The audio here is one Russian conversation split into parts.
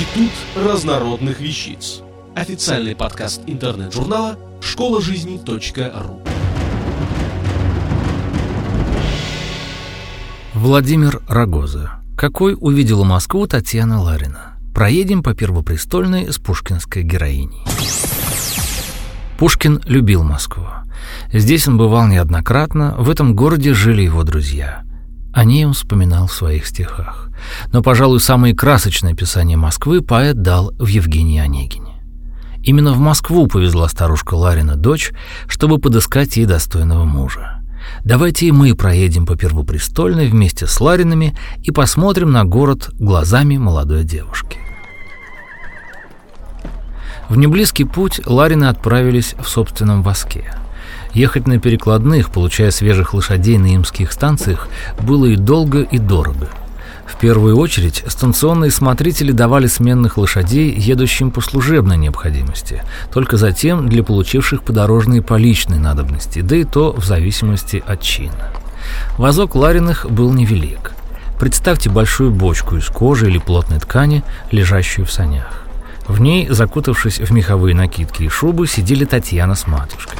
Институт разнородных вещиц. Официальный подкаст интернет-журнала школа жизни .ру. Владимир Рогоза. Какой увидела Москву Татьяна Ларина? Проедем по Первопрестольной с пушкинской героиней. Пушкин любил Москву. Здесь он бывал неоднократно, в этом городе жили его друзья. О ней он вспоминал в своих стихах. Но, пожалуй, самое красочное описание Москвы поэт дал в Евгении Онегине. Именно в Москву повезла старушка Ларина дочь, чтобы подыскать ей достойного мужа. Давайте и мы проедем по Первопрестольной вместе с Ларинами и посмотрим на город глазами молодой девушки. В неблизкий путь Ларины отправились в собственном воске. Ехать на перекладных, получая свежих лошадей на имских станциях, было и долго, и дорого. В первую очередь станционные смотрители давали сменных лошадей, едущим по служебной необходимости, только затем для получивших подорожные по личной надобности, да и то в зависимости от чина. Вазок Лариных был невелик. Представьте большую бочку из кожи или плотной ткани, лежащую в санях. В ней, закутавшись в меховые накидки и шубы, сидели Татьяна с матушкой.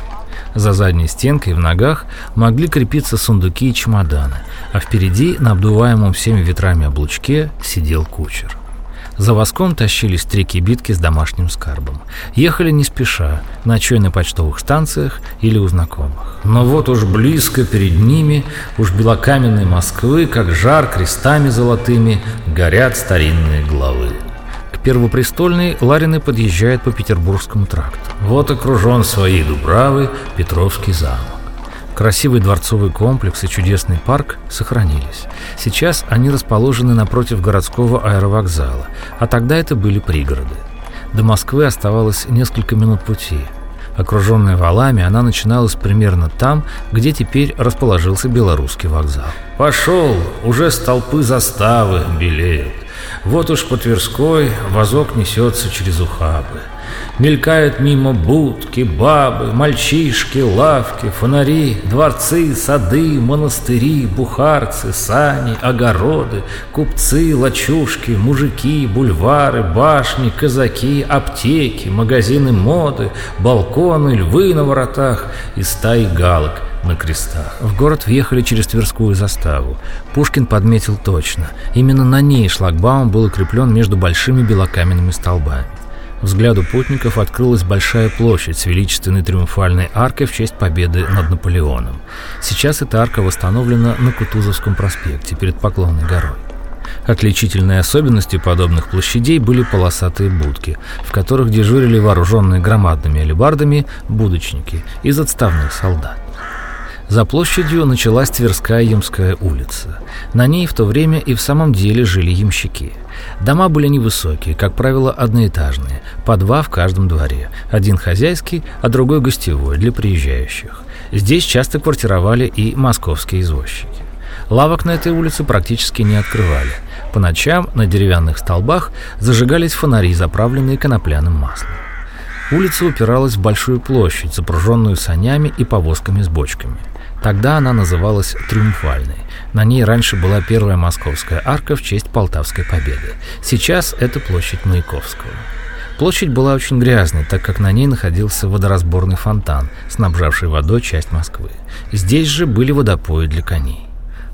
За задней стенкой в ногах могли крепиться сундуки и чемоданы, а впереди, на обдуваемом всеми ветрами облучке, сидел кучер. За воском тащились три кибитки с домашним скарбом. Ехали не спеша, ночуя на почтовых станциях или у знакомых. Но вот уж близко перед ними, уж белокаменной Москвы, как жар крестами золотыми, горят старинные главы. Первопрестольный Ларины подъезжает по Петербургскому тракту. Вот окружен своей Дубравой Петровский замок. Красивый дворцовый комплекс и чудесный парк сохранились. Сейчас они расположены напротив городского аэровокзала, а тогда это были пригороды. До Москвы оставалось несколько минут пути. Окруженная валами, она начиналась примерно там, где теперь расположился белорусский вокзал. «Пошел! Уже столпы заставы белеют. Вот уж по Тверской вазок несется через ухабы. Мелькают мимо будки, бабы, мальчишки, лавки, фонари, дворцы, сады, монастыри, бухарцы, сани, огороды, купцы, лачушки, мужики, бульвары, башни, казаки, аптеки, магазины моды, балконы, львы на воротах и стаи галок – на крестах. В город въехали через Тверскую заставу. Пушкин подметил точно. Именно на ней шлагбаум был укреплен между большими белокаменными столбами. Взгляду путников открылась большая площадь с величественной триумфальной аркой в честь победы над Наполеоном. Сейчас эта арка восстановлена на Кутузовском проспекте перед Поклонной горой. Отличительной особенностью подобных площадей были полосатые будки, в которых дежурили вооруженные громадными алебардами будочники из отставных солдат. За площадью началась Тверская Ямская улица. На ней в то время и в самом деле жили ямщики. Дома были невысокие, как правило, одноэтажные, по два в каждом дворе. Один хозяйский, а другой гостевой для приезжающих. Здесь часто квартировали и московские извозчики. Лавок на этой улице практически не открывали. По ночам на деревянных столбах зажигались фонари, заправленные конопляным маслом. Улица упиралась в большую площадь, запруженную санями и повозками с бочками. Тогда она называлась Триумфальной. На ней раньше была первая московская арка в честь Полтавской победы. Сейчас это площадь Маяковского. Площадь была очень грязной, так как на ней находился водоразборный фонтан, снабжавший водой часть Москвы. Здесь же были водопои для коней.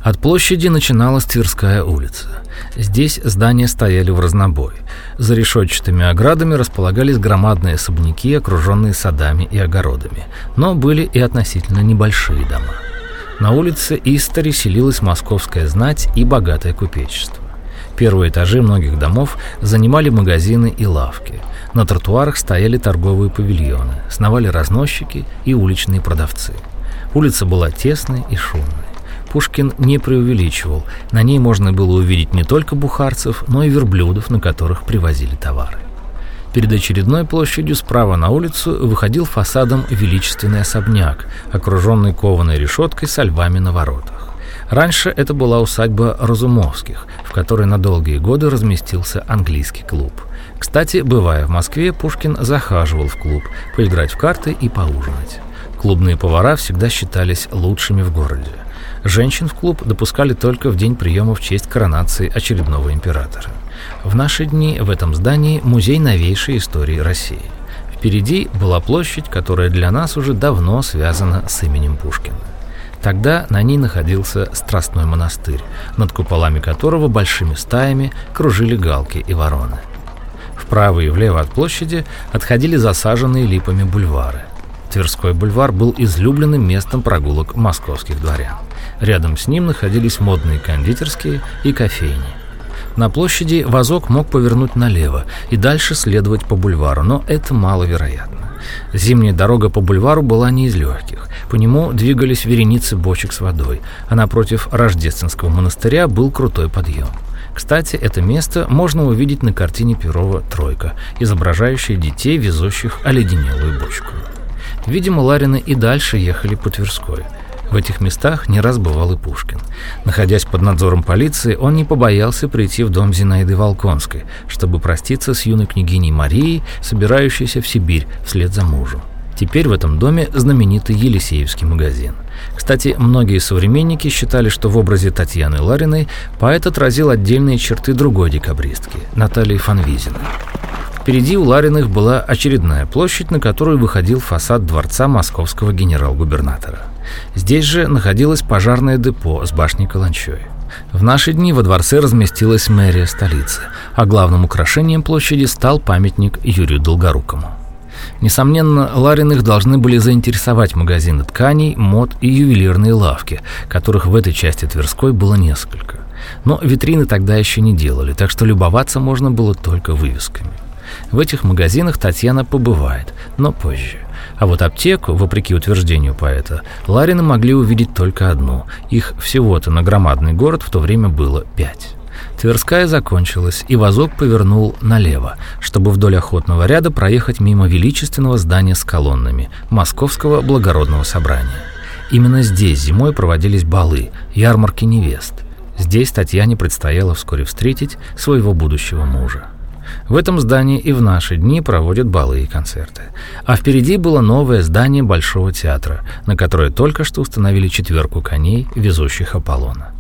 От площади начиналась Тверская улица. Здесь здания стояли в разнобой. За решетчатыми оградами располагались громадные особняки, окруженные садами и огородами. Но были и относительно небольшие дома. На улице Истори селилась московская знать и богатое купечество. Первые этажи многих домов занимали магазины и лавки. На тротуарах стояли торговые павильоны, сновали разносчики и уличные продавцы. Улица была тесной и шумной. Пушкин не преувеличивал. На ней можно было увидеть не только бухарцев, но и верблюдов, на которых привозили товары. Перед очередной площадью справа на улицу выходил фасадом величественный особняк, окруженный кованой решеткой со львами на воротах. Раньше это была усадьба Разумовских, в которой на долгие годы разместился английский клуб. Кстати, бывая в Москве, Пушкин захаживал в клуб поиграть в карты и поужинать. Клубные повара всегда считались лучшими в городе. Женщин в клуб допускали только в день приема в честь коронации очередного императора. В наши дни в этом здании музей новейшей истории России. Впереди была площадь, которая для нас уже давно связана с именем Пушкина. Тогда на ней находился Страстной монастырь, над куполами которого большими стаями кружили галки и вороны. Вправо и влево от площади отходили засаженные липами бульвары. Тверской бульвар был излюбленным местом прогулок московских дворян. Рядом с ним находились модные кондитерские и кофейни. На площади вазок мог повернуть налево и дальше следовать по бульвару, но это маловероятно. Зимняя дорога по бульвару была не из легких. По нему двигались вереницы бочек с водой, а напротив Рождественского монастыря был крутой подъем. Кстати, это место можно увидеть на картине Перова «Тройка», изображающей детей, везущих оледенелую бочку. Видимо, Ларины и дальше ехали по Тверской. В этих местах не раз бывал и Пушкин. Находясь под надзором полиции, он не побоялся прийти в дом Зинаиды Волконской, чтобы проститься с юной княгиней Марией, собирающейся в Сибирь вслед за мужем. Теперь в этом доме знаменитый Елисеевский магазин. Кстати, многие современники считали, что в образе Татьяны Лариной поэт отразил отдельные черты другой декабристки – Натальи Фанвизиной. Впереди у Лариных была очередная площадь, на которую выходил фасад дворца московского генерал-губернатора. Здесь же находилось пожарное депо с башней Каланчой. В наши дни во дворце разместилась мэрия столицы, а главным украшением площади стал памятник Юрию Долгорукому. Несомненно, Лариных должны были заинтересовать магазины тканей, мод и ювелирные лавки, которых в этой части Тверской было несколько. Но витрины тогда еще не делали, так что любоваться можно было только вывесками. В этих магазинах Татьяна побывает, но позже. А вот аптеку, вопреки утверждению поэта, Ларины могли увидеть только одну. Их всего-то на громадный город в то время было пять. Тверская закончилась, и вазок повернул налево, чтобы вдоль охотного ряда проехать мимо величественного здания с колоннами Московского благородного собрания. Именно здесь зимой проводились балы, ярмарки невест. Здесь Татьяне предстояло вскоре встретить своего будущего мужа. В этом здании и в наши дни проводят балы и концерты. А впереди было новое здание Большого театра, на которое только что установили четверку коней, везущих Аполлона.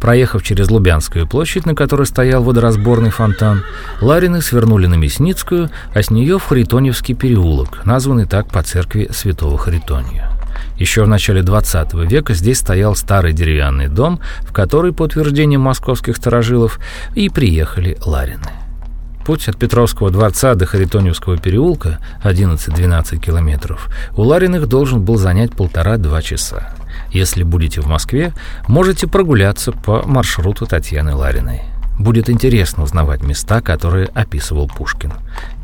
Проехав через Лубянскую площадь, на которой стоял водоразборный фонтан, Ларины свернули на Мясницкую, а с нее в Харитоньевский переулок, названный так по церкви святого Харитония. Еще в начале 20 века здесь стоял старый деревянный дом, в который, по утверждениям московских старожилов, и приехали Ларины. Путь от Петровского дворца до Харитоневского переулка, 11-12 километров, у Лариных должен был занять полтора-два часа. Если будете в Москве, можете прогуляться по маршруту Татьяны Лариной. Будет интересно узнавать места, которые описывал Пушкин.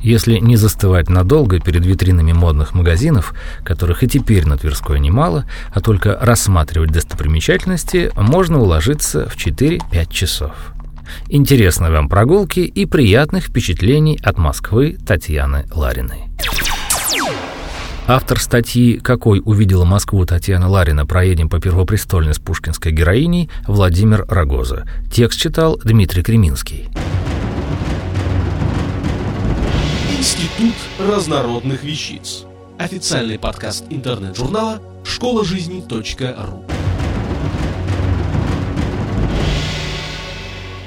Если не застывать надолго перед витринами модных магазинов, которых и теперь на Тверской немало, а только рассматривать достопримечательности, можно уложиться в 4-5 часов. Интересной вам прогулки и приятных впечатлений от Москвы Татьяны Лариной. Автор статьи «Какой увидела Москву Татьяна Ларина. Проедем по Первопрестольной с пушкинской героиней» Владимир Рогоза. Текст читал Дмитрий Креминский. Институт разнородных вещиц. Официальный подкаст интернет-журнала школа жизни